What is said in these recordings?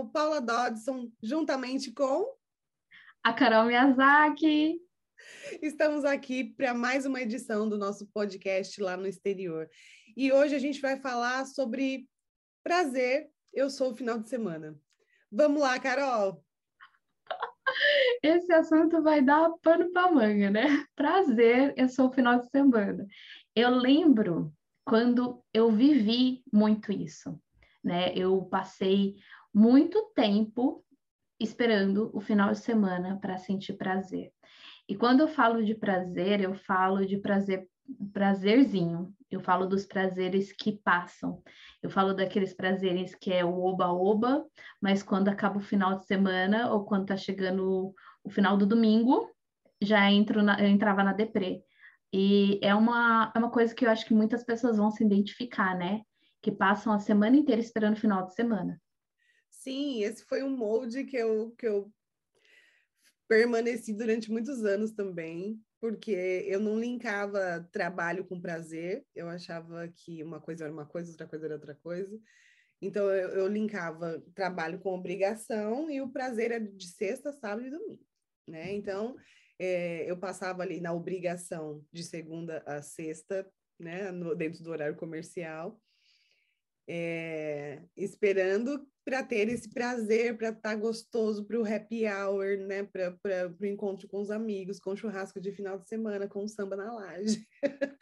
sou Paula Dodson, juntamente com a Carol Miyazaki. Estamos aqui para mais uma edição do nosso podcast lá no exterior. E hoje a gente vai falar sobre prazer. Eu sou o final de semana. Vamos lá, Carol. Esse assunto vai dar pano para manga, né? Prazer, eu sou o final de semana. Eu lembro quando eu vivi muito isso né? Eu passei muito tempo esperando o final de semana para sentir prazer. E quando eu falo de prazer, eu falo de prazer prazerzinho. Eu falo dos prazeres que passam. Eu falo daqueles prazeres que é o oba-oba, mas quando acaba o final de semana ou quando tá chegando o final do domingo, já entro na, eu entrava na deprê. E é uma, é uma coisa que eu acho que muitas pessoas vão se identificar, né? que passam a semana inteira esperando o final de semana. Sim, esse foi um molde que eu, que eu permaneci durante muitos anos também, porque eu não linkava trabalho com prazer, eu achava que uma coisa era uma coisa, outra coisa era outra coisa. Então eu, eu linkava trabalho com obrigação e o prazer era de sexta, sábado e domingo, né? Então é, eu passava ali na obrigação de segunda a sexta, né, no, dentro do horário comercial, é, esperando para ter esse prazer, para estar tá gostoso para o happy hour, né? Para o encontro com os amigos, com churrasco de final de semana, com samba na laje.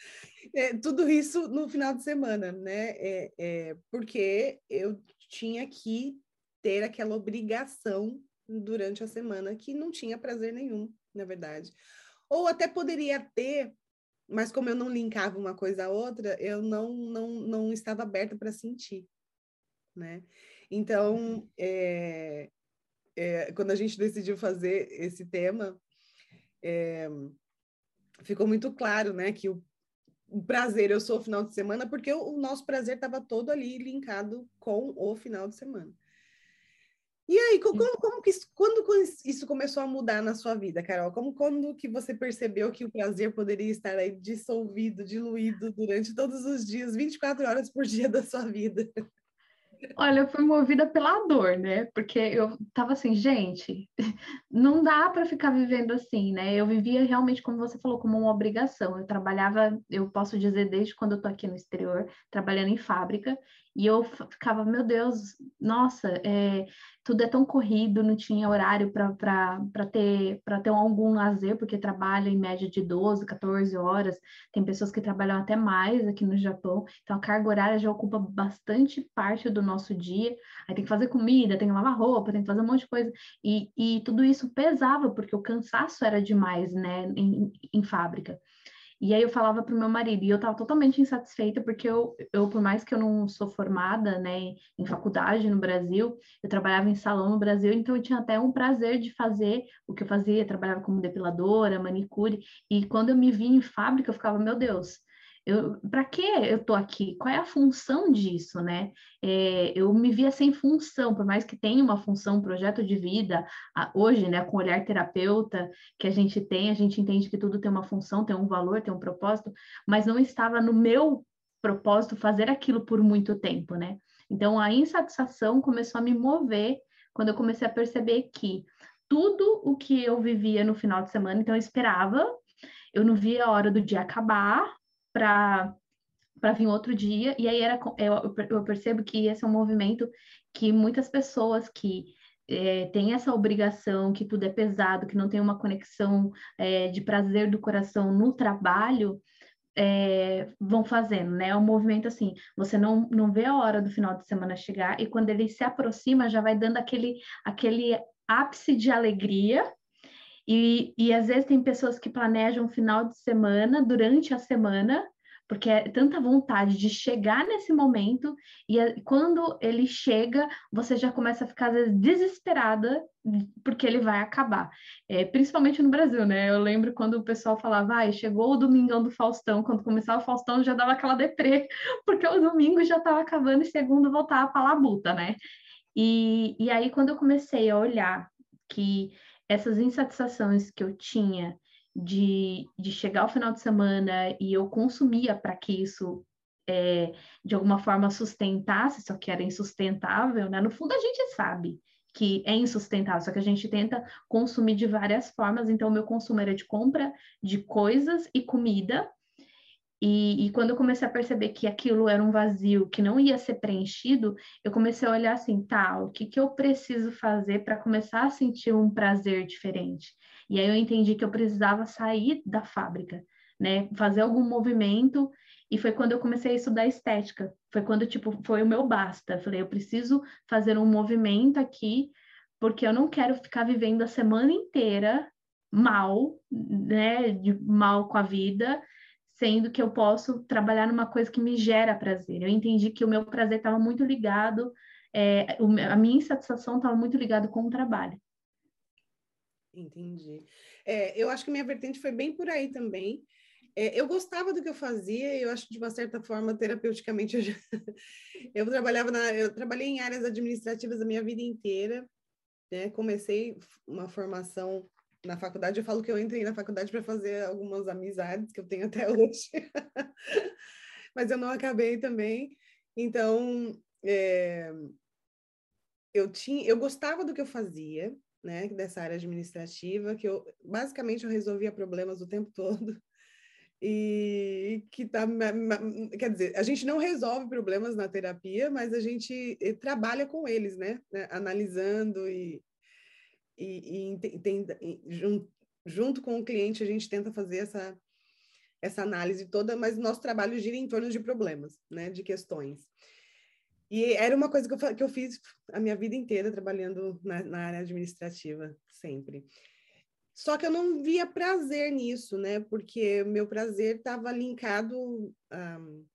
é, tudo isso no final de semana, né? É, é, porque eu tinha que ter aquela obrigação durante a semana que não tinha prazer nenhum, na verdade. Ou até poderia ter, mas como eu não linkava uma coisa à outra, eu não, não, não estava aberta para sentir, né? Então, é, é, quando a gente decidiu fazer esse tema, é, ficou muito claro, né, que o, o, prazer eu sou o final de semana, porque o, o nosso prazer estava todo ali linkado com o final de semana. E aí, como, como que isso, quando isso começou a mudar na sua vida, Carol? Como quando que você percebeu que o prazer poderia estar aí dissolvido, diluído durante todos os dias, 24 horas por dia da sua vida? Olha, eu fui movida pela dor, né? Porque eu tava assim, gente, não dá para ficar vivendo assim, né? Eu vivia realmente, como você falou, como uma obrigação. Eu trabalhava, eu posso dizer, desde quando eu tô aqui no exterior, trabalhando em fábrica, e eu ficava, meu Deus, nossa, é, tudo é tão corrido, não tinha horário para ter, ter algum lazer, porque trabalho em média de 12, 14 horas. Tem pessoas que trabalham até mais aqui no Japão, então a carga horária já ocupa bastante parte do nosso dia. Aí tem que fazer comida, tem que lavar roupa, tem que fazer um monte de coisa. E, e tudo isso pesava, porque o cansaço era demais, né, em, em fábrica. E aí eu falava para o meu marido, e eu estava totalmente insatisfeita, porque eu, eu, por mais que eu não sou formada, né, em faculdade no Brasil, eu trabalhava em salão no Brasil, então eu tinha até um prazer de fazer o que eu fazia, trabalhava como depiladora, manicure, e quando eu me vi em fábrica, eu ficava, meu Deus, para que eu tô aqui? Qual é a função disso, né? É, eu me via sem função, por mais que tenha uma função, um projeto de vida, a, hoje, né, com o olhar terapeuta que a gente tem, a gente entende que tudo tem uma função, tem um valor, tem um propósito, mas não estava no meu propósito fazer aquilo por muito tempo, né? Então a insatisfação começou a me mover quando eu comecei a perceber que tudo o que eu vivia no final de semana, então eu esperava, eu não via a hora do dia acabar, para para vir outro dia, e aí era, eu, eu percebo que esse é um movimento que muitas pessoas que é, têm essa obrigação, que tudo é pesado, que não tem uma conexão é, de prazer do coração no trabalho, é, vão fazendo, né? É um movimento assim, você não, não vê a hora do final de semana chegar, e quando ele se aproxima, já vai dando aquele, aquele ápice de alegria, e, e às vezes tem pessoas que planejam o final de semana durante a semana, porque é tanta vontade de chegar nesse momento, e é, quando ele chega, você já começa a ficar às vezes desesperada, porque ele vai acabar. É, principalmente no Brasil, né? Eu lembro quando o pessoal falava, ah, chegou o domingão do Faustão, quando começava o Faustão já dava aquela deprê, porque o domingo já estava acabando e segundo voltava para a labuta, né? E, e aí, quando eu comecei a olhar que essas insatisfações que eu tinha de, de chegar ao final de semana e eu consumia para que isso é, de alguma forma sustentasse, só que era insustentável, né? No fundo a gente sabe que é insustentável, só que a gente tenta consumir de várias formas. Então, meu consumo era de compra de coisas e comida. E, e, quando eu comecei a perceber que aquilo era um vazio que não ia ser preenchido, eu comecei a olhar assim, tá, o que, que eu preciso fazer para começar a sentir um prazer diferente? E aí eu entendi que eu precisava sair da fábrica, né? Fazer algum movimento. E foi quando eu comecei a estudar estética. Foi quando, tipo, foi o meu basta. Falei, eu preciso fazer um movimento aqui, porque eu não quero ficar vivendo a semana inteira mal, né? De mal com a vida, sendo que eu posso trabalhar numa coisa que me gera prazer. Eu entendi que o meu prazer estava muito ligado, é, a minha insatisfação estava muito ligado com o trabalho. Entendi. É, eu acho que minha vertente foi bem por aí também. É, eu gostava do que eu fazia, eu acho que de uma certa forma, terapeuticamente, eu, já... eu trabalhava na, eu trabalhei em áreas administrativas a minha vida inteira, né? Comecei uma formação na faculdade, eu falo que eu entrei na faculdade para fazer algumas amizades que eu tenho até hoje, mas eu não acabei também. Então, é, eu tinha, eu gostava do que eu fazia, né, dessa área administrativa, que eu basicamente eu resolvia problemas o tempo todo e que tá, quer dizer, a gente não resolve problemas na terapia, mas a gente eh, trabalha com eles, né? né? Analisando e, e, e tem, junto, junto com o cliente a gente tenta fazer essa essa análise toda, mas nosso trabalho gira em torno de problemas, né? De questões. E era uma coisa que eu, que eu fiz a minha vida inteira trabalhando na, na área administrativa, sempre. Só que eu não via prazer nisso, né? Porque meu prazer estava linkado. Um,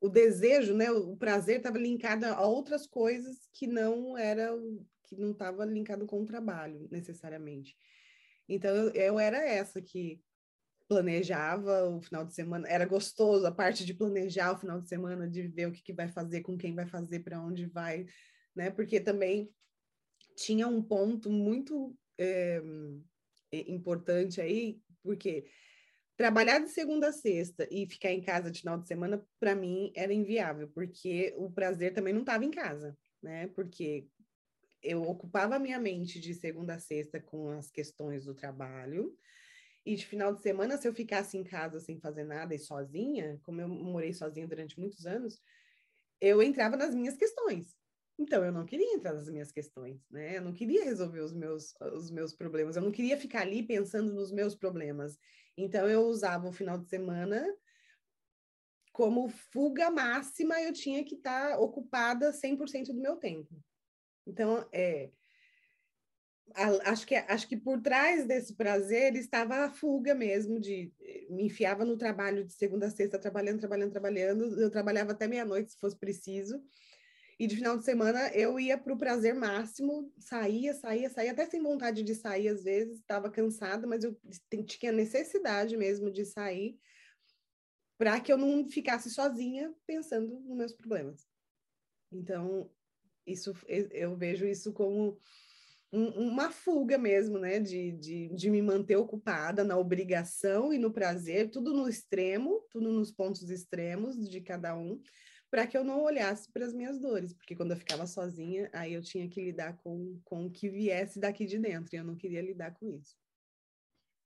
o desejo, né? O prazer estava linkado a outras coisas que não era que não estava linkado com o trabalho necessariamente. Então eu, eu era essa que planejava o final de semana, era gostoso a parte de planejar o final de semana, de ver o que, que vai fazer, com quem vai fazer, para onde vai, né? Porque também tinha um ponto muito é, importante aí, porque trabalhar de segunda a sexta e ficar em casa de final de semana, para mim, era inviável, porque o prazer também não estava em casa, né? Porque eu ocupava a minha mente de segunda a sexta com as questões do trabalho, e de final de semana, se eu ficasse em casa sem fazer nada e sozinha, como eu morei sozinha durante muitos anos, eu entrava nas minhas questões. Então, eu não queria entrar nas minhas questões, né? Eu não queria resolver os meus, os meus problemas, eu não queria ficar ali pensando nos meus problemas. Então, eu usava o final de semana como fuga máxima, eu tinha que estar ocupada 100% do meu tempo. Então, é, acho que, acho que por trás desse prazer estava a fuga mesmo, de me enfiava no trabalho de segunda a sexta, trabalhando, trabalhando, trabalhando. Eu trabalhava até meia-noite, se fosse preciso. E de final de semana eu ia para o prazer máximo, saía, saía, saía, até sem vontade de sair às vezes, estava cansada, mas eu tinha necessidade mesmo de sair para que eu não ficasse sozinha pensando nos meus problemas. Então, isso eu vejo isso como um, uma fuga mesmo, né? De, de, de me manter ocupada na obrigação e no prazer, tudo no extremo, tudo nos pontos extremos de cada um, para que eu não olhasse para as minhas dores, porque quando eu ficava sozinha, aí eu tinha que lidar com, com o que viesse daqui de dentro, e eu não queria lidar com isso.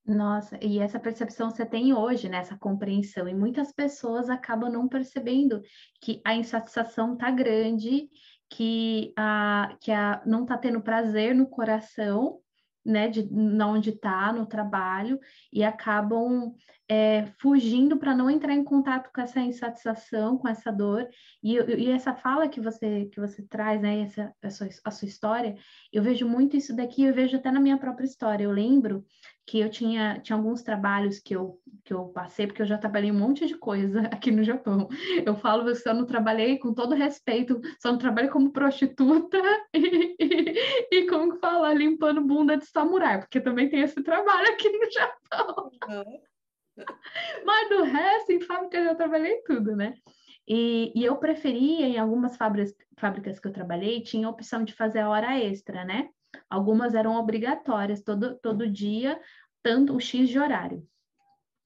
Nossa, e essa percepção você tem hoje, né? Essa compreensão, e muitas pessoas acabam não percebendo que a insatisfação tá grande, que a, que a não tá tendo prazer no coração, né, de onde está no trabalho e acabam é, fugindo para não entrar em contato com essa insatisfação, com essa dor e, e, essa fala que você que você traz, né, essa a sua, a sua história, eu vejo muito isso daqui, eu vejo até na minha própria história. Eu lembro que eu tinha, tinha alguns trabalhos que eu, que eu passei, porque eu já trabalhei um monte de coisa aqui no Japão. Eu falo que eu não trabalhei com todo respeito, só não trabalhei como prostituta e, e, e como falar, limpando bunda de samurai, porque também tem esse trabalho aqui no Japão. Uhum. Mas do resto, em fábrica eu já trabalhei tudo, né? E, e, eu preferia, em algumas fábricas, fábricas que eu trabalhei, tinha a opção de fazer a hora extra, né? Algumas eram obrigatórias, todo, todo dia, tanto o X de horário.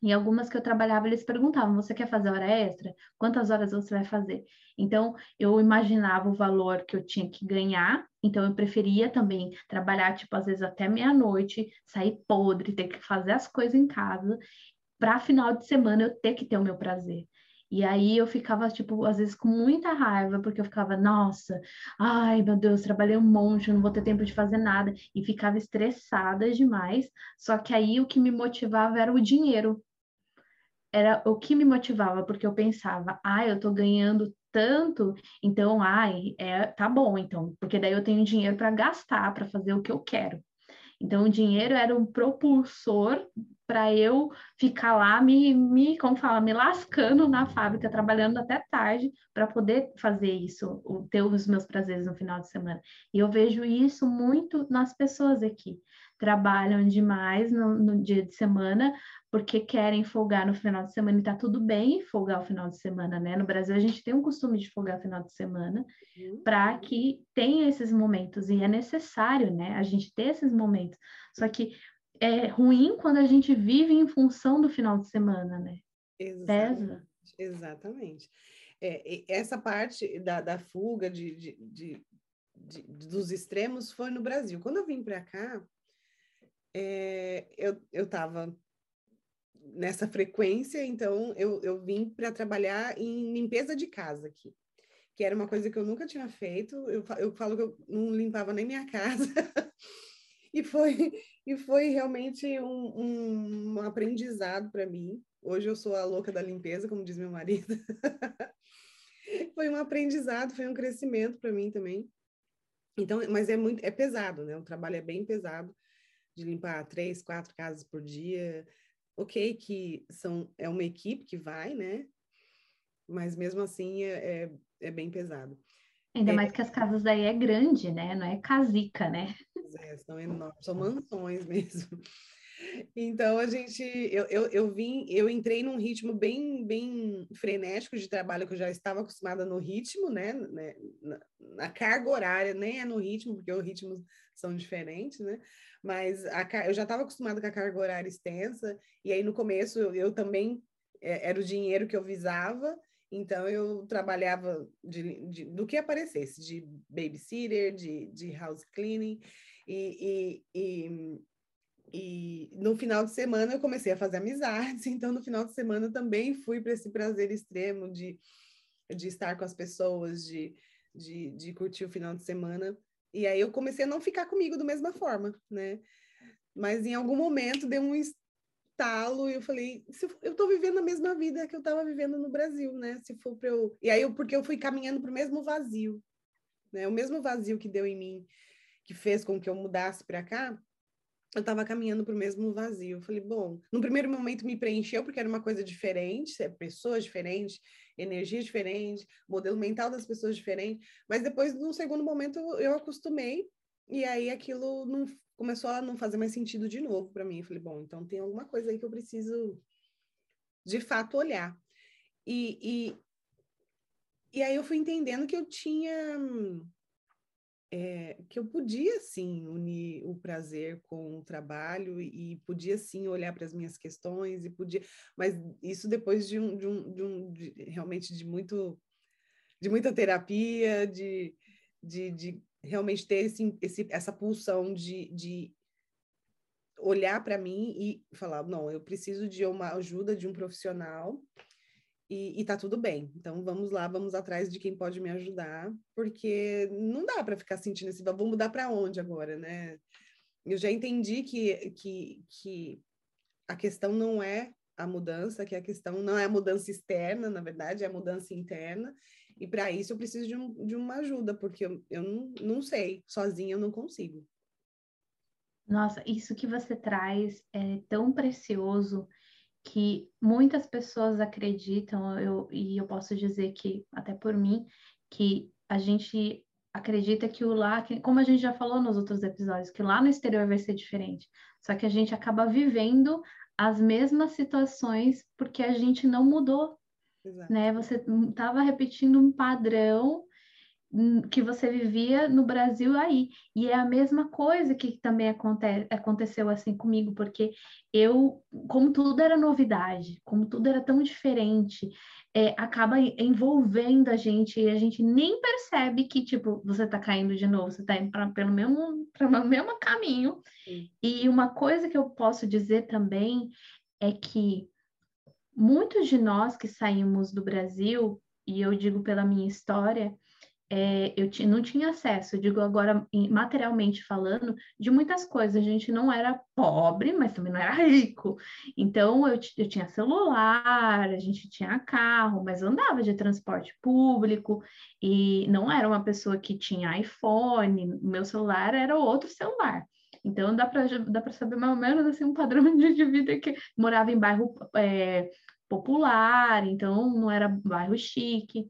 E algumas que eu trabalhava, eles perguntavam: você quer fazer hora extra? Quantas horas você vai fazer? Então, eu imaginava o valor que eu tinha que ganhar, então eu preferia também trabalhar, tipo, às vezes até meia-noite, sair podre, ter que fazer as coisas em casa, para final de semana eu ter que ter o meu prazer. E aí eu ficava, tipo, às vezes com muita raiva, porque eu ficava, nossa, ai meu Deus, trabalhei um monte, não vou ter tempo de fazer nada. E ficava estressada demais. Só que aí o que me motivava era o dinheiro. Era o que me motivava, porque eu pensava, ai, eu tô ganhando tanto, então, ai, é, tá bom, então, porque daí eu tenho dinheiro para gastar, para fazer o que eu quero. Então, o dinheiro era um propulsor para eu ficar lá me, me, como fala, me lascando na fábrica, trabalhando até tarde para poder fazer isso, ter os meus prazeres no final de semana. E eu vejo isso muito nas pessoas aqui. Trabalham demais no, no dia de semana porque querem folgar no final de semana e tá tudo bem folgar o final de semana, né? No Brasil a gente tem um costume de folgar no final de semana uhum. para que tenha esses momentos e é necessário, né? A gente ter esses momentos. Só que é ruim quando a gente vive em função do final de semana, né? Exatamente. Pesa. Exatamente. É, essa parte da, da fuga de, de, de, de, dos extremos foi no Brasil. Quando eu vim para cá, é, eu estava nessa frequência, então eu, eu vim para trabalhar em limpeza de casa aqui, que era uma coisa que eu nunca tinha feito. Eu, eu falo que eu não limpava nem minha casa. e foi e foi realmente um, um aprendizado para mim. Hoje eu sou a louca da limpeza, como diz meu marido. foi um aprendizado, foi um crescimento para mim também. Então, mas é muito, é pesado, né? O trabalho é bem pesado de limpar três, quatro casas por dia. Ok, que são é uma equipe que vai, né? Mas mesmo assim é, é, é bem pesado. Ainda é, mais que as casas daí é grande, né? Não é casica, né? É, são enormes, são mansões mesmo. Então a gente, eu, eu, eu vim, eu entrei num ritmo bem, bem frenético de trabalho que eu já estava acostumada no ritmo, né? né na, na, carga horária, nem é no ritmo, porque os ritmos são diferentes, né? Mas a, eu já estava acostumada com a carga horária extensa, e aí no começo eu, eu também é, era o dinheiro que eu visava, então eu trabalhava de, de, do que aparecesse, de babysitter, de, de house cleaning, e, e, e, e, no final de semana eu comecei a fazer amizades, então no final de semana também fui para esse prazer extremo de, de estar com as pessoas, de, de, de curtir o final de semana. E aí eu comecei a não ficar comigo da mesma forma, né? Mas em algum momento deu um, talo e eu falei, eu tô vivendo a mesma vida que eu tava vivendo no Brasil, né? Se for para eu. E aí, eu, porque eu fui caminhando para o mesmo vazio, né? O mesmo vazio que deu em mim, que fez com que eu mudasse para cá, eu estava caminhando para o mesmo vazio. Eu falei, bom, no primeiro momento me preencheu porque era uma coisa diferente, é pessoas diferentes, energia diferente, modelo mental das pessoas diferente, mas depois, num segundo momento, eu acostumei e aí aquilo não começou a não fazer mais sentido de novo para mim. Eu falei, bom, então tem alguma coisa aí que eu preciso de fato olhar. E, e, e aí eu fui entendendo que eu tinha. É, que eu podia sim unir o prazer com o trabalho e podia sim olhar para as minhas questões e podia, mas isso depois de um, de um, de um de, realmente de muito de muita terapia, de, de, de realmente ter esse, esse, essa pulsão de, de olhar para mim e falar, não, eu preciso de uma ajuda de um profissional e, e tá tudo bem. Então vamos lá, vamos atrás de quem pode me ajudar, porque não dá para ficar sentindo esse, vou mudar para onde agora, né? Eu já entendi que, que, que a questão não é a mudança, que a questão não é a mudança externa, na verdade, é a mudança interna, e para isso eu preciso de, um, de uma ajuda, porque eu, eu não, não sei, sozinha eu não consigo. Nossa, isso que você traz é tão precioso que muitas pessoas acreditam, eu, e eu posso dizer que, até por mim, que a gente acredita que o lá, como a gente já falou nos outros episódios, que lá no exterior vai ser diferente. Só que a gente acaba vivendo as mesmas situações porque a gente não mudou Exato. né? Você estava repetindo um padrão que você vivia no Brasil aí. E é a mesma coisa que também aconte aconteceu assim comigo, porque eu, como tudo era novidade, como tudo era tão diferente, é, acaba envolvendo a gente e a gente nem percebe que, tipo, você tá caindo de novo, você tá indo pra, pelo mesmo, pelo mesmo caminho. Sim. E uma coisa que eu posso dizer também é que muitos de nós que saímos do Brasil, e eu digo pela minha história, é, eu não tinha acesso, digo agora materialmente falando, de muitas coisas. A gente não era pobre, mas também não era rico. Então eu, eu tinha celular, a gente tinha carro, mas andava de transporte público e não era uma pessoa que tinha iPhone. Meu celular era outro celular. Então dá para dá saber mais ou menos assim um padrão de vida que morava em bairro é, popular, então não era bairro chique.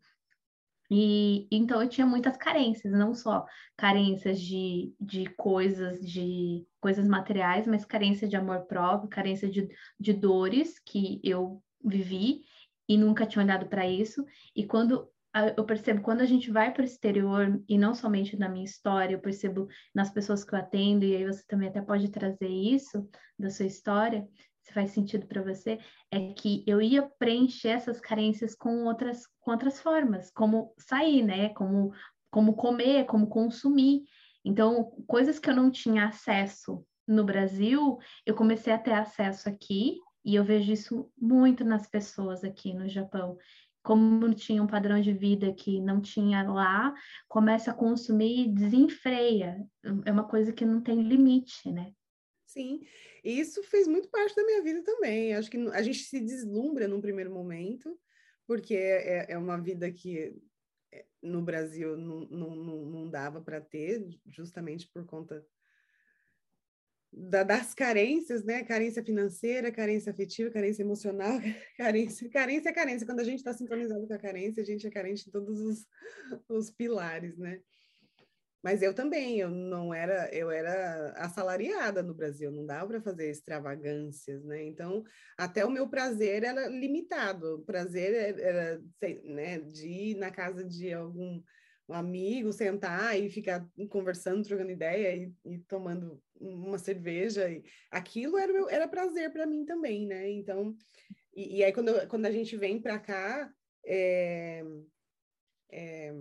E então eu tinha muitas carências, não só carências de, de coisas, de coisas materiais, mas carência de amor próprio, carência de, de dores que eu vivi e nunca tinha olhado para isso. E quando eu percebo quando a gente vai para o exterior, e não somente na minha história, eu percebo nas pessoas que eu atendo, e aí você também até pode trazer isso da sua história, se faz sentido para você, é que eu ia preencher essas carências com outras, com outras formas, como sair, né? Como, como comer, como consumir. Então, coisas que eu não tinha acesso no Brasil, eu comecei a ter acesso aqui, e eu vejo isso muito nas pessoas aqui no Japão. Como tinha um padrão de vida que não tinha lá, começa a consumir e desenfreia. É uma coisa que não tem limite, né? Sim, isso fez muito parte da minha vida também. Acho que a gente se deslumbra num primeiro momento, porque é, é, é uma vida que é, no Brasil não, não, não dava para ter, justamente por conta da, das carências, né? Carência financeira, carência afetiva, carência emocional, carência, carência é carência. Quando a gente está sintonizado com a carência, a gente é carente em todos os, os pilares, né? Mas eu também, eu não era, eu era assalariada no Brasil, não dava para fazer extravagâncias, né? Então, até o meu prazer era limitado. O prazer era, né, de ir na casa de algum amigo, sentar e ficar conversando, trocando ideia e, e tomando uma cerveja. E aquilo era, meu, era prazer para mim também, né? Então, e, e aí quando, quando a gente vem para cá, é, é,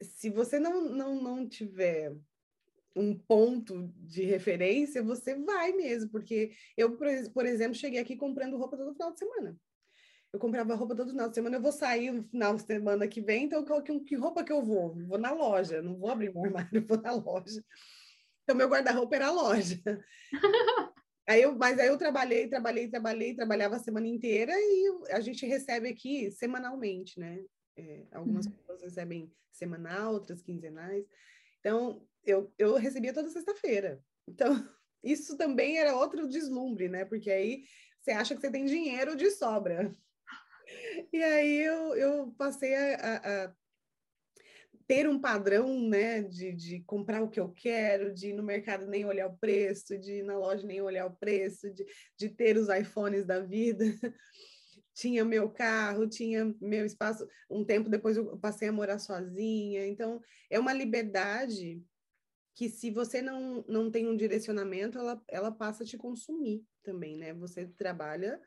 se você não, não, não tiver um ponto de referência, você vai mesmo, porque eu, por exemplo, cheguei aqui comprando roupa todo final de semana. Eu comprava roupa todo final de semana, eu vou sair no final de semana que vem, então que, que roupa que eu vou? Vou na loja, não vou abrir meu armário, vou na loja. Então, meu guarda-roupa era a loja. Aí eu, mas aí eu trabalhei, trabalhei, trabalhei, trabalhava a semana inteira e a gente recebe aqui semanalmente, né? É, algumas uhum. pessoas recebem semanal, outras quinzenais. Então, eu, eu recebia toda sexta-feira. Então, isso também era outro deslumbre, né? Porque aí você acha que você tem dinheiro de sobra. E aí eu, eu passei a, a, ter um padrão, né, de, de comprar o que eu quero, de ir no mercado nem olhar o preço, de ir na loja nem olhar o preço, de, de ter os iPhones da vida tinha meu carro, tinha meu espaço. Um tempo depois eu passei a morar sozinha. Então, é uma liberdade que se você não, não tem um direcionamento, ela, ela passa a te consumir também, né? Você trabalha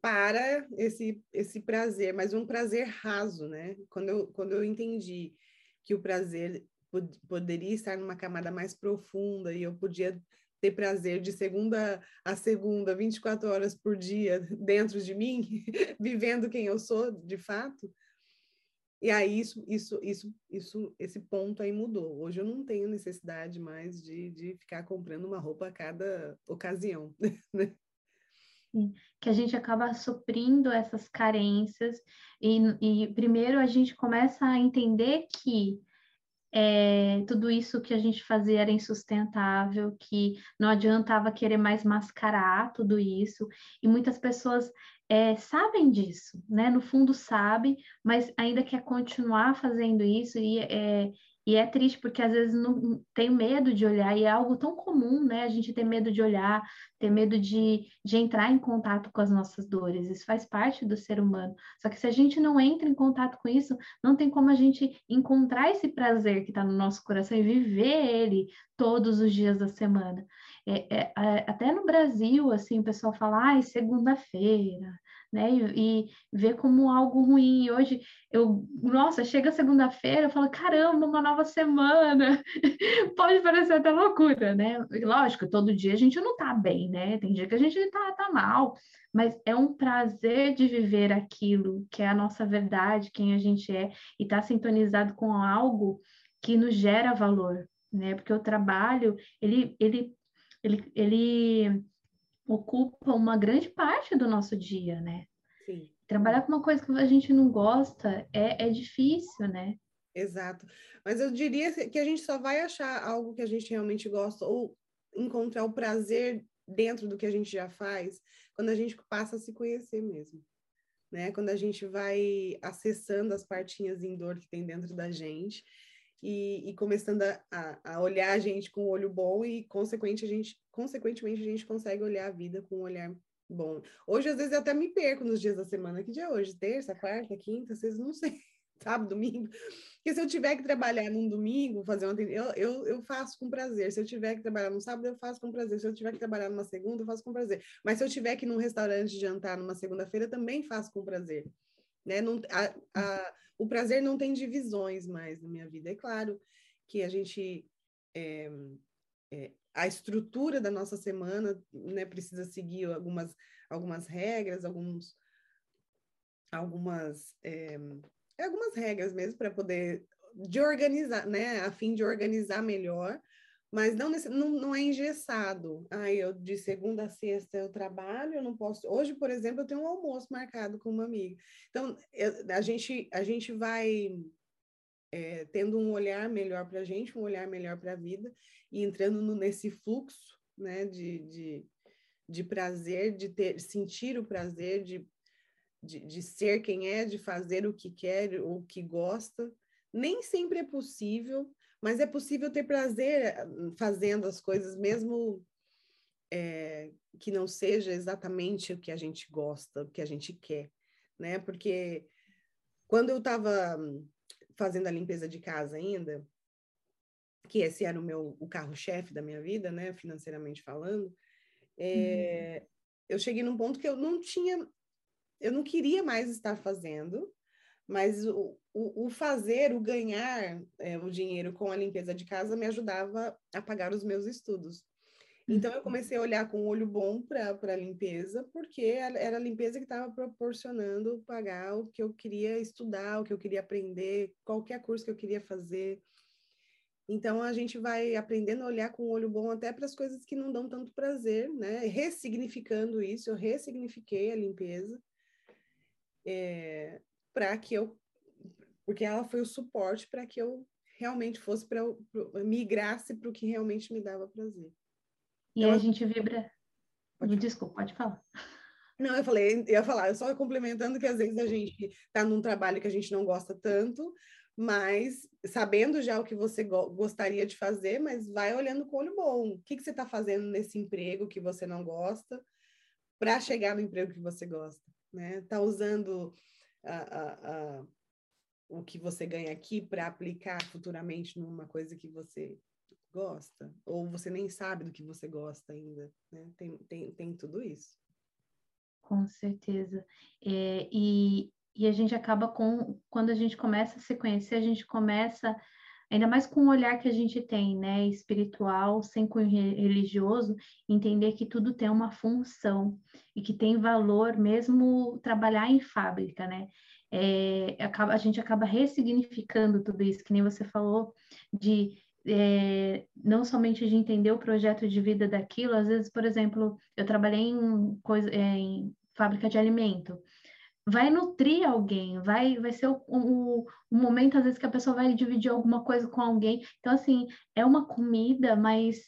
para esse, esse prazer, mas um prazer raso, né? Quando eu, quando eu entendi que o prazer pod poderia estar numa camada mais profunda e eu podia ter prazer de segunda a segunda, 24 horas por dia dentro de mim, vivendo quem eu sou de fato. E aí isso, isso, isso, isso, esse ponto aí mudou. Hoje eu não tenho necessidade mais de, de ficar comprando uma roupa a cada ocasião. Né? Sim, que a gente acaba suprindo essas carências e, e primeiro a gente começa a entender que é, tudo isso que a gente fazia era insustentável, que não adiantava querer mais mascarar tudo isso, e muitas pessoas é, sabem disso, né? No fundo sabem, mas ainda quer continuar fazendo isso, e, é, E é triste porque às vezes não tem medo de olhar, e é algo tão comum, né? A gente ter medo de olhar, ter medo de, de entrar em contato com as nossas dores. Isso faz parte do ser humano. Só que se a gente não entra em contato com isso, não tem como a gente encontrar esse prazer que está no nosso coração e viver ele todos os dias da semana. É, é, é, até no Brasil, assim, o pessoal fala, ai, segunda-feira, né? E, e ver como algo ruim. E hoje eu, nossa, chega segunda-feira, eu falo, caramba, uma nova semana. Pode parecer até loucura, né? Lógico, todo dia a gente não tá bem, né? Tem dia que a gente tá, tá mal, mas é um prazer de viver aquilo que é a nossa verdade, quem a gente é, e tá sintonizado com algo que nos gera valor, né? Porque o trabalho, ele, ele, ele, ele ocupa uma grande parte do nosso dia, né? Sim. Trabalhar com uma coisa que a gente não gosta é, é difícil, né? Exato. Mas eu diria que a gente só vai achar algo que a gente realmente gosta ou encontrar o prazer dentro do que a gente já faz quando a gente passa a se conhecer mesmo. Né? Quando a gente vai acessando as partinhas em dor que tem dentro da gente e, e começando a, a, olhar a gente com um olho bom e, consequente, a gente, consequentemente, a gente consegue olhar a vida com um olhar bom. Hoje, às vezes, eu até me perco nos dias da semana. Que dia é hoje? Terça, quarta, quinta, sexta, não sei. Sábado, domingo. Porque se eu tiver que trabalhar num domingo, fazer uma eu, eu, eu faço com prazer. Se eu tiver que trabalhar no sábado, eu faço com prazer. Se eu tiver que trabalhar numa segunda, eu faço com prazer. Mas se eu tiver que ir num restaurante jantar numa segunda-feira, também faço com prazer. Né? Não, a, a, o prazer não tem divisões mais na minha vida. É claro que a gente. É, é, a estrutura da nossa semana né, precisa seguir algumas, algumas regras, alguns, algumas, é, algumas regras mesmo para poder de organizar, né, a fim de organizar melhor, mas não, não, não é engessado. Ah, eu de segunda a sexta eu trabalho, eu não posso. Hoje, por exemplo, eu tenho um almoço marcado com uma amiga. Então, eu, a, gente, a gente vai é, tendo um olhar melhor para a gente, um olhar melhor para a vida, e entrando no, nesse fluxo né, de, de, de prazer, de ter, sentir o prazer, de, de, de ser quem é, de fazer o que quer, o que gosta. Nem sempre é possível, mas é possível ter prazer eh, fazendo as coisas, mesmo é, que não seja exatamente o que a gente gosta, o que a gente quer, né? Porque quando eu estava fazendo a limpeza de casa ainda, que esse era o meu o carro-chefe da minha vida, né, financeiramente falando, é, uhum. eu cheguei num ponto que eu não tinha, eu não queria mais estar fazendo, mas o, o, o fazer, o ganhar é, o dinheiro com a limpeza de casa me ajudava a pagar os meus estudos. Então, eu uhum. comecei a olhar com um olho bom para a limpeza, porque era a limpeza que estava proporcionando pagar o que eu queria estudar, o que eu queria aprender, qualquer curso que eu queria fazer. Então, a gente vai aprendendo a olhar com um olho bom até para as coisas que não dão tanto prazer, né? Ressignificando isso, eu ressignifiquei a limpeza. É, para que eu, porque ela foi o suporte para que eu realmente fosse para migrasse para o que realmente me dava prazer. E então, a gente vibra. Pode Desculpa, pode falar. Não, eu falei, eu ia falar, eu só complementando que às vezes a gente está num trabalho que a gente não gosta tanto, mas sabendo já o que você go gostaria de fazer, mas vai olhando com o olho bom. O que, que você está fazendo nesse emprego que você não gosta para chegar no emprego que você gosta, né? Tá usando a, a, a, o que você ganha aqui para aplicar futuramente numa coisa que você gosta, ou você nem sabe do que você gosta ainda, né? Tem, tem, tem tudo isso. Com certeza. É, e, e a gente acaba com, quando a gente começa a se conhecer, a gente começa, ainda mais com o olhar que a gente tem, né, espiritual, sem cunho religioso, entender que tudo tem uma função e que tem valor mesmo trabalhar em fábrica, né? É, a gente acaba ressignificando tudo isso, que nem você falou, de é, não somente de entender o projeto de vida daquilo, às vezes, por exemplo, eu trabalhei em, coisa, é, em fábrica de alimento, vai nutrir alguém, vai, vai ser o, o, o, momento, às vezes, que a pessoa vai dividir alguma coisa com alguém. Então, assim, é uma comida, mas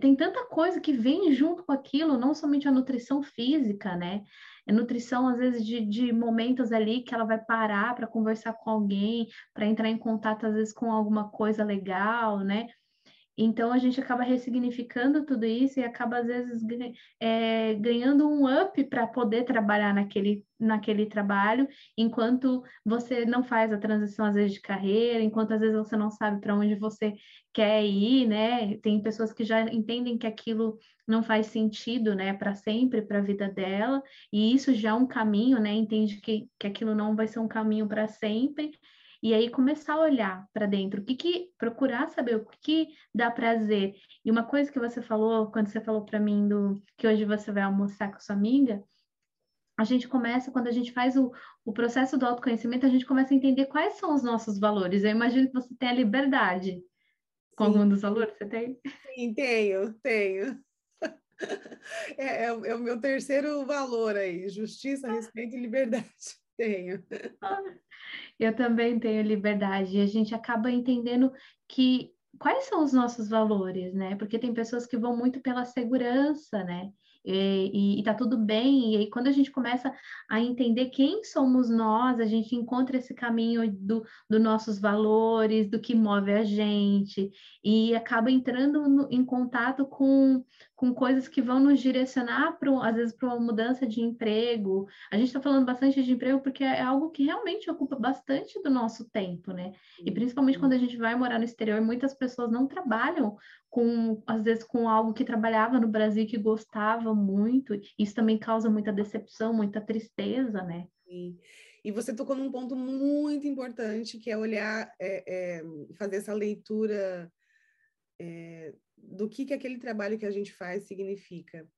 tem tanta coisa que vem junto com aquilo, não somente a nutrição física, né? É nutrição, às vezes, de, de momentos ali que ela vai parar para conversar com alguém, para entrar em contato, às vezes, com alguma coisa legal, né? Então a gente acaba ressignificando tudo isso e acaba às vezes é, ganhando um up para poder trabalhar naquele, naquele trabalho, enquanto você não faz a transição às vezes de carreira, enquanto às vezes você não sabe para onde você quer ir, né? Tem pessoas que já entendem que aquilo não faz sentido, né, para sempre, para a vida dela, e isso já é um caminho, né? Entende que, que aquilo não vai ser um caminho para sempre e aí começar a olhar para dentro, o que, que procurar saber o que, dá prazer. E uma coisa que você falou quando você falou para mim do que hoje você vai almoçar com sua amiga, a gente começa, quando a gente faz o, o processo do autoconhecimento, a gente começa a entender quais são os nossos valores. Eu imagino que você tem a liberdade. Com Sim. algum dos valores você tem? Sim, tenho, tenho. É, é, é, o meu terceiro valor aí, justiça, respeito e liberdade. Tenho. Ah, eu também tenho liberdade. E a gente acaba entendendo que quais são os nossos valores, né? Porque tem pessoas que vão muito pela segurança, né? E, e, tá tudo bem. E aí, quando a gente começa a entender quem somos nós, a gente encontra esse caminho do, dos nossos valores, do que move a gente, e acaba entrando no, em contato com, com coisas que vão nos direcionar, pro, às vezes, para uma mudança de emprego. A gente está falando bastante de emprego porque é algo que realmente ocupa bastante do nosso tempo, né? E principalmente quando a gente vai morar no exterior, muitas pessoas não trabalham com, às vezes, com algo que trabalhava no Brasil que gostava muito. Isso também causa muita decepção, muita tristeza, né? Sim. E você tocou num ponto muito importante, que é olhar, é, é, fazer essa leitura é, do que, que aquele trabalho que a gente faz significa.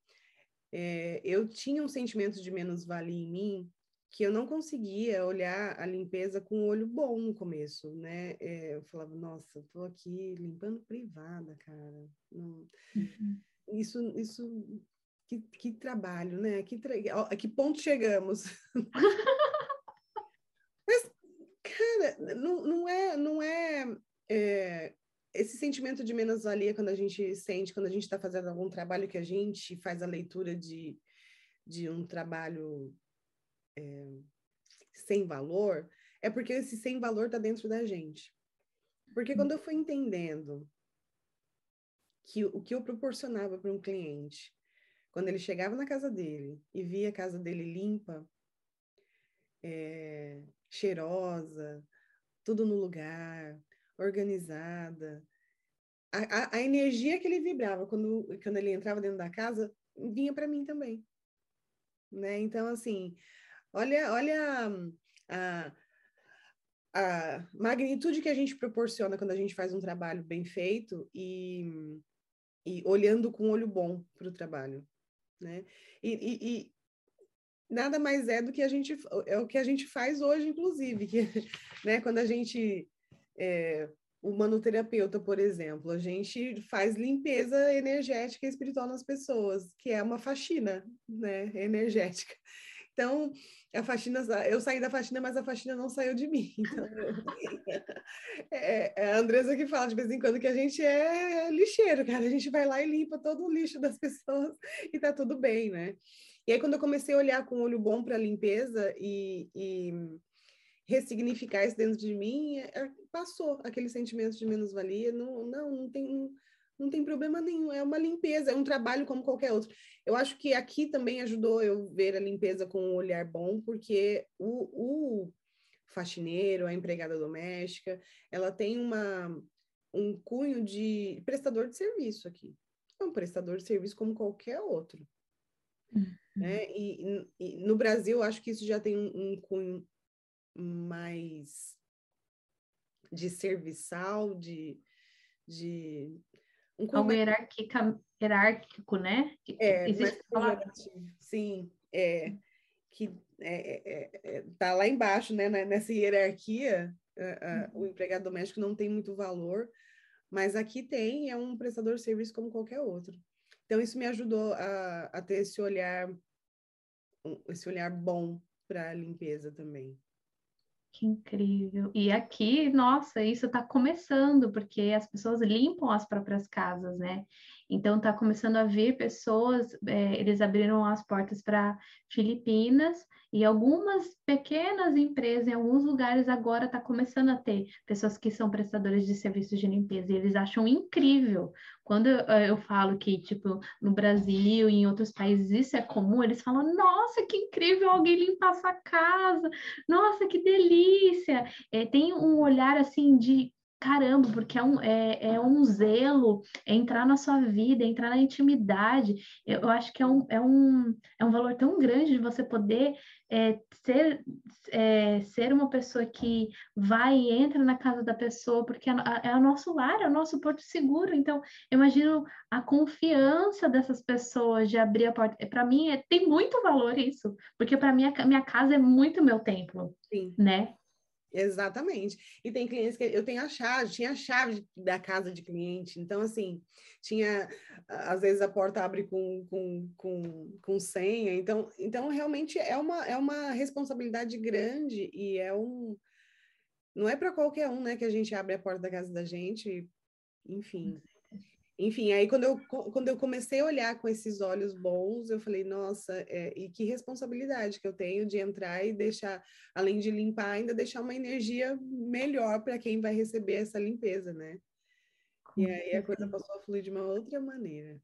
É, eu tinha um sentimento de menos-valia em mim que eu não conseguia olhar a limpeza com um olho bom no começo, né? É, eu falava, nossa, tô aqui limpando privada, cara. Não... Uhum. Isso, isso, que, que trabalho, né? Que tra... A que ponto chegamos? Mas, cara, não, não é, não é, é esse sentimento de menos-valia quando a gente sente, quando a gente está fazendo algum trabalho que a gente faz a leitura de, de um trabalho é, sem valor, é porque esse sem valor está dentro da gente. Porque quando eu fui entendendo que o que eu proporcionava para um cliente, quando ele chegava na casa dele e via a casa dele limpa, é, cheirosa, tudo no lugar, organizada, a, a, a, energia que ele vibrava quando, quando ele entrava dentro da casa vinha para mim também. Né? Então, assim, Olha, olha a, a magnitude que a gente proporciona quando a gente faz um trabalho bem feito e, e olhando com olho bom para o trabalho, né? E, e, e, nada mais é do que a gente é o que a gente faz hoje, inclusive, que, né? Quando a gente é, o manoterapeuta, por exemplo, a gente faz limpeza energética e espiritual nas pessoas, que é uma faxina, né? Energética. Então, a faxina, eu saí da faxina, mas a faxina não saiu de mim. Então, é, é, a Andresa que fala de vez em quando que a gente é lixeiro, cara. A gente vai lá e limpa todo o lixo das pessoas e tá tudo bem, né? E aí, quando eu comecei a olhar com olho bom para limpeza e, e ressignificar isso dentro de mim, é, passou aquele sentimento de menos-valia. Não, não, não tem não tem problema nenhum, é uma limpeza, é um trabalho como qualquer outro. Eu acho que aqui também ajudou eu ver a limpeza com um olhar bom, porque o, o faxineiro, a empregada doméstica, ela tem uma, um cunho de prestador de serviço aqui. É um prestador de serviço como qualquer outro. Uhum. Né? E, e, no Brasil, acho que isso já tem um, um cunho mais de serviçal, de, de um Algo hierárquica, hierárquico, né? É, Existe sim, é, que é, é, é, tá lá embaixo, né? Nessa hierarquia, uhum. o empregado doméstico não tem muito valor, mas aqui tem, é um prestador de serviço como qualquer outro. Então, isso me ajudou a, a ter esse olhar, esse olhar bom para a limpeza também. Que incrível. E aqui, nossa, isso está começando, porque as pessoas limpam as próprias casas, né? Então está começando a vir pessoas, é, eles abriram as portas para Filipinas e algumas pequenas empresas em alguns lugares agora está começando a ter pessoas que são prestadoras de serviços de limpeza e eles acham incrível. Quando eu, eu falo que, tipo, no Brasil e em outros países isso é comum, eles falam, nossa, que incrível alguém limpar essa casa, nossa, que delícia. É, tem um olhar assim de caramba, porque é um, é, é um zelo, é entrar na sua vida, é entrar na intimidade. Eu, eu acho que é um, é, um, é um valor tão grande de você poder é, ser, é, ser uma pessoa que vai e entra na casa da pessoa, porque é, é o nosso lar, é o nosso porto seguro. Então, eu imagino a confiança dessas pessoas de abrir a porta. Para mim, é, tem muito valor isso, porque para mim, a minha casa é muito meu templo, Sim. né? Exatamente. E tem clientes que eu tenho a chave, tinha a chave da casa de cliente. Então, assim, tinha, às vezes a porta abre com, com, com, com senha. Então, então, realmente é uma, é uma responsabilidade grande e é um. Não é para qualquer um, né, que a gente abre a porta da casa da gente. Enfim. Enfim, aí quando eu, quando eu comecei a olhar com esses olhos bons, eu falei, nossa, é, e que responsabilidade que eu tenho de entrar e deixar, além de limpar, ainda deixar uma energia melhor para quem vai receber essa limpeza, né? E aí a coisa passou a fluir de uma outra maneira.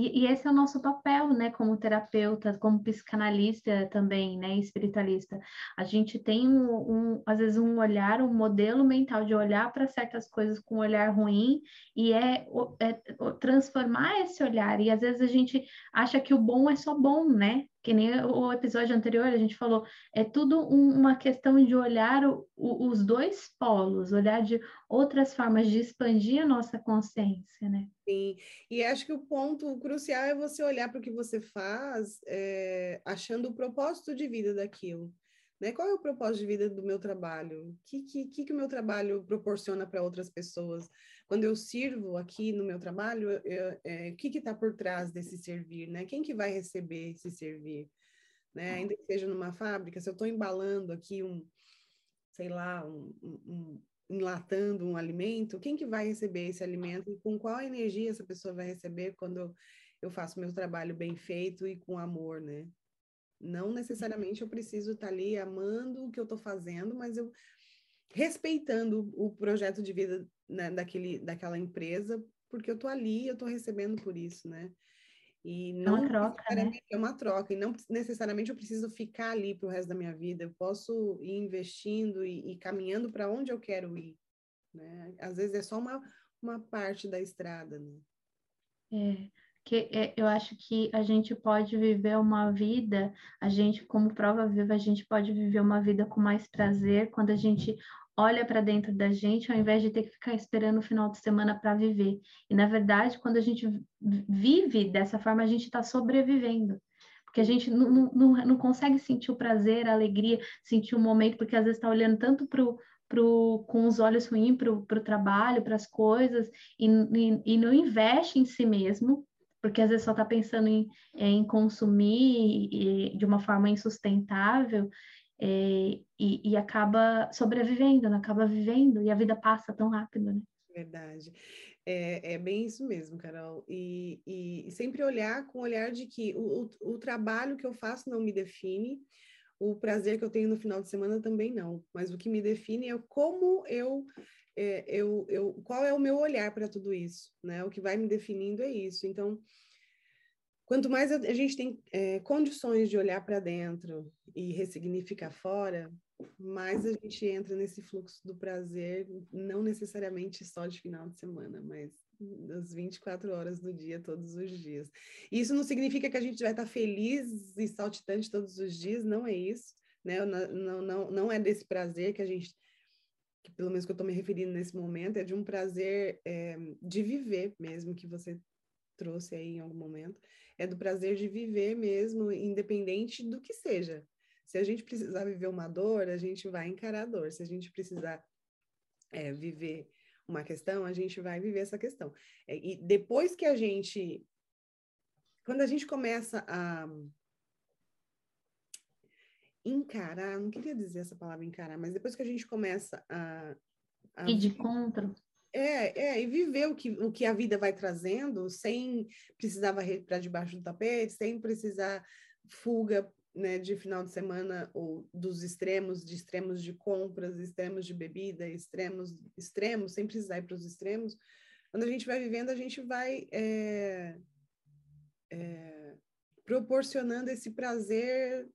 E, e, esse é o nosso papel, né, como terapeuta, como psicanalista também, né, espiritualista. A gente tem, um, um às vezes, um olhar, um modelo mental de olhar para certas coisas com um olhar ruim e é, é, transformar esse olhar. E às vezes a gente acha que o bom é só bom, né? Que nem o episódio anterior a gente falou, é tudo um, uma questão de olhar o, o, os dois polos, olhar de outras formas de expandir a nossa consciência, né? Sim, e acho que o ponto crucial é você olhar para o que você faz, é, achando o propósito de vida daquilo. Né? Qual é o propósito de vida do meu trabalho? O que, que, que, o meu trabalho proporciona para outras pessoas? Quando eu sirvo aqui no meu trabalho, eu, é, o que está por trás desse servir? Né? Quem que vai receber esse servir? Né? Ainda que seja numa fábrica, se eu estou embalando aqui um, sei lá, um, um, enlatando um alimento, quem que vai receber esse alimento e com qual energia essa pessoa vai receber quando eu faço meu trabalho bem feito e com amor, né? Não necessariamente eu preciso estar ali amando o que eu estou fazendo, mas eu respeitando o projeto de vida né, daquele, daquela empresa, porque eu estou ali, eu estou recebendo por isso, né? E não é uma troca, né? é uma troca, e não necessariamente eu preciso ficar ali para o resto da minha vida. Eu posso ir investindo e, e caminhando para onde eu quero ir. Né? Às vezes é só uma, uma parte da estrada. Né? É que é, eu acho que a gente pode viver uma vida, a gente, como prova viva, a gente pode viver uma vida com mais prazer quando a gente olha para dentro da gente, ao invés de ter que ficar esperando o final de semana para viver. E, na verdade, quando a gente vive dessa forma, a gente está sobrevivendo. Porque a gente não, não, não consegue sentir o prazer, a alegria, sentir o momento, porque às vezes está olhando tanto para Pro, com os olhos ruins para o trabalho, para as coisas, e, e, e, não investe em si mesmo, porque às vezes só está pensando em, em consumir e, de uma forma insustentável é, e, e, acaba sobrevivendo, né? acaba vivendo e a vida passa tão rápido, né? Verdade. É, é bem isso mesmo, Carol. E, e, e sempre olhar com o olhar de que o, o, o trabalho que eu faço não me define, o prazer que eu tenho no final de semana também não, mas o que me define é como eu é, eu, eu, qual é o meu olhar para tudo isso, né? O que vai me definindo é isso. Então, quanto mais a, gente tem é, condições de olhar para dentro e ressignificar fora, mais a gente entra nesse fluxo do prazer, não necessariamente só de final de semana, mas das 24 horas do dia, todos os dias. Isso não significa que a gente vai estar feliz e saltitante todos os dias, não é isso, né? Não, não, não é desse prazer que a gente que pelo menos que eu estou me referindo nesse momento, é de um prazer é, de viver mesmo, que você trouxe aí em algum momento, é do prazer de viver mesmo, independente do que seja. Se a gente precisar viver uma dor, a gente vai encarar a dor. Se a gente precisar é, viver uma questão, a gente vai viver essa questão. É, e depois que a gente. Quando a gente começa a encarar, não queria dizer essa palavra encarar, mas depois que a gente começa a. a... E de contra. É, é, e viver o que, o que a vida vai trazendo sem precisar varrer para debaixo do tapete, sem precisar fuga né, de final de semana ou dos extremos, de extremos de compras, extremos de bebida, extremos, extremos, sem precisar ir para os extremos. Quando a gente vai vivendo, a gente vai é, é, proporcionando esse prazer,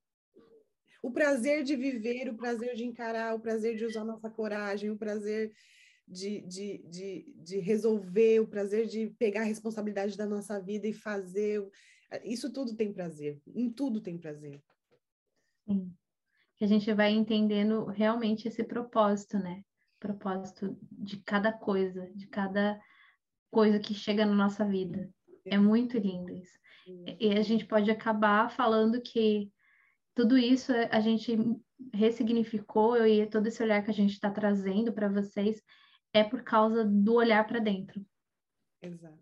o prazer de viver, o prazer de encarar, o prazer de usar nossa coragem, o prazer de, de, de, de resolver, o prazer de pegar a responsabilidade da nossa vida e fazer. Isso tudo tem prazer, em tudo tem prazer. Sim. Que a gente vai entendendo realmente esse propósito, né? Propósito de cada coisa, de cada coisa que chega na nossa vida. É muito lindo isso. E a gente pode acabar falando que tudo isso a gente ressignificou e todo esse olhar que a gente está trazendo para vocês é por causa do olhar para dentro. Exato.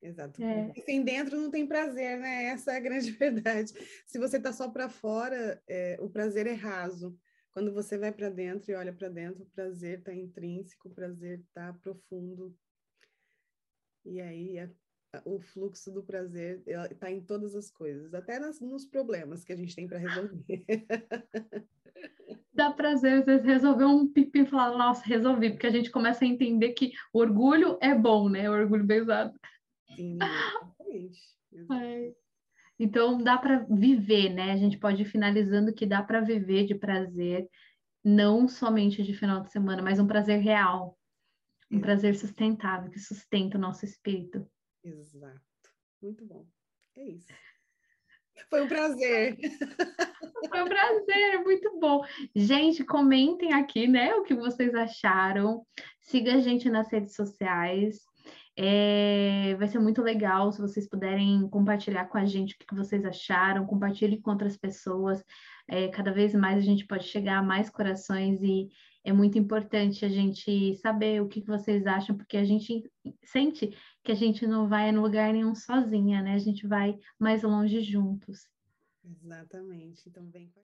Exato. É. Sem dentro não tem prazer, né? Essa é a grande verdade. Se você está só para fora, é, o prazer é raso. Quando você vai para dentro e olha para dentro, o prazer está intrínseco, o prazer está profundo. E aí a, o fluxo do prazer está em todas as coisas, até nas, nos problemas que a gente tem para resolver. dá prazer, às vezes, resolver um pipi e falar, nossa, resolvi, porque a gente começa a entender que o orgulho é bom, né? O orgulho bem usado. Sim, exatamente. É. Então, dá para viver, né? A gente pode ir finalizando que dá para viver de prazer, não somente de final de semana, mas um prazer real, um é. prazer sustentável, que sustenta o nosso espírito. Exato. Muito bom. É isso. Foi um prazer. Foi um prazer, muito bom. Gente, comentem aqui, né, o que vocês acharam. Siga a gente nas redes sociais. É, vai ser muito legal se vocês puderem compartilhar com a gente o que vocês acharam, compartilhe com outras pessoas. É, cada vez mais a gente pode chegar a mais corações e é muito importante a gente saber o que vocês acham, porque a gente sente que a gente não vai em lugar nenhum sozinha, né? A gente vai mais longe juntos. Exatamente. Então vem com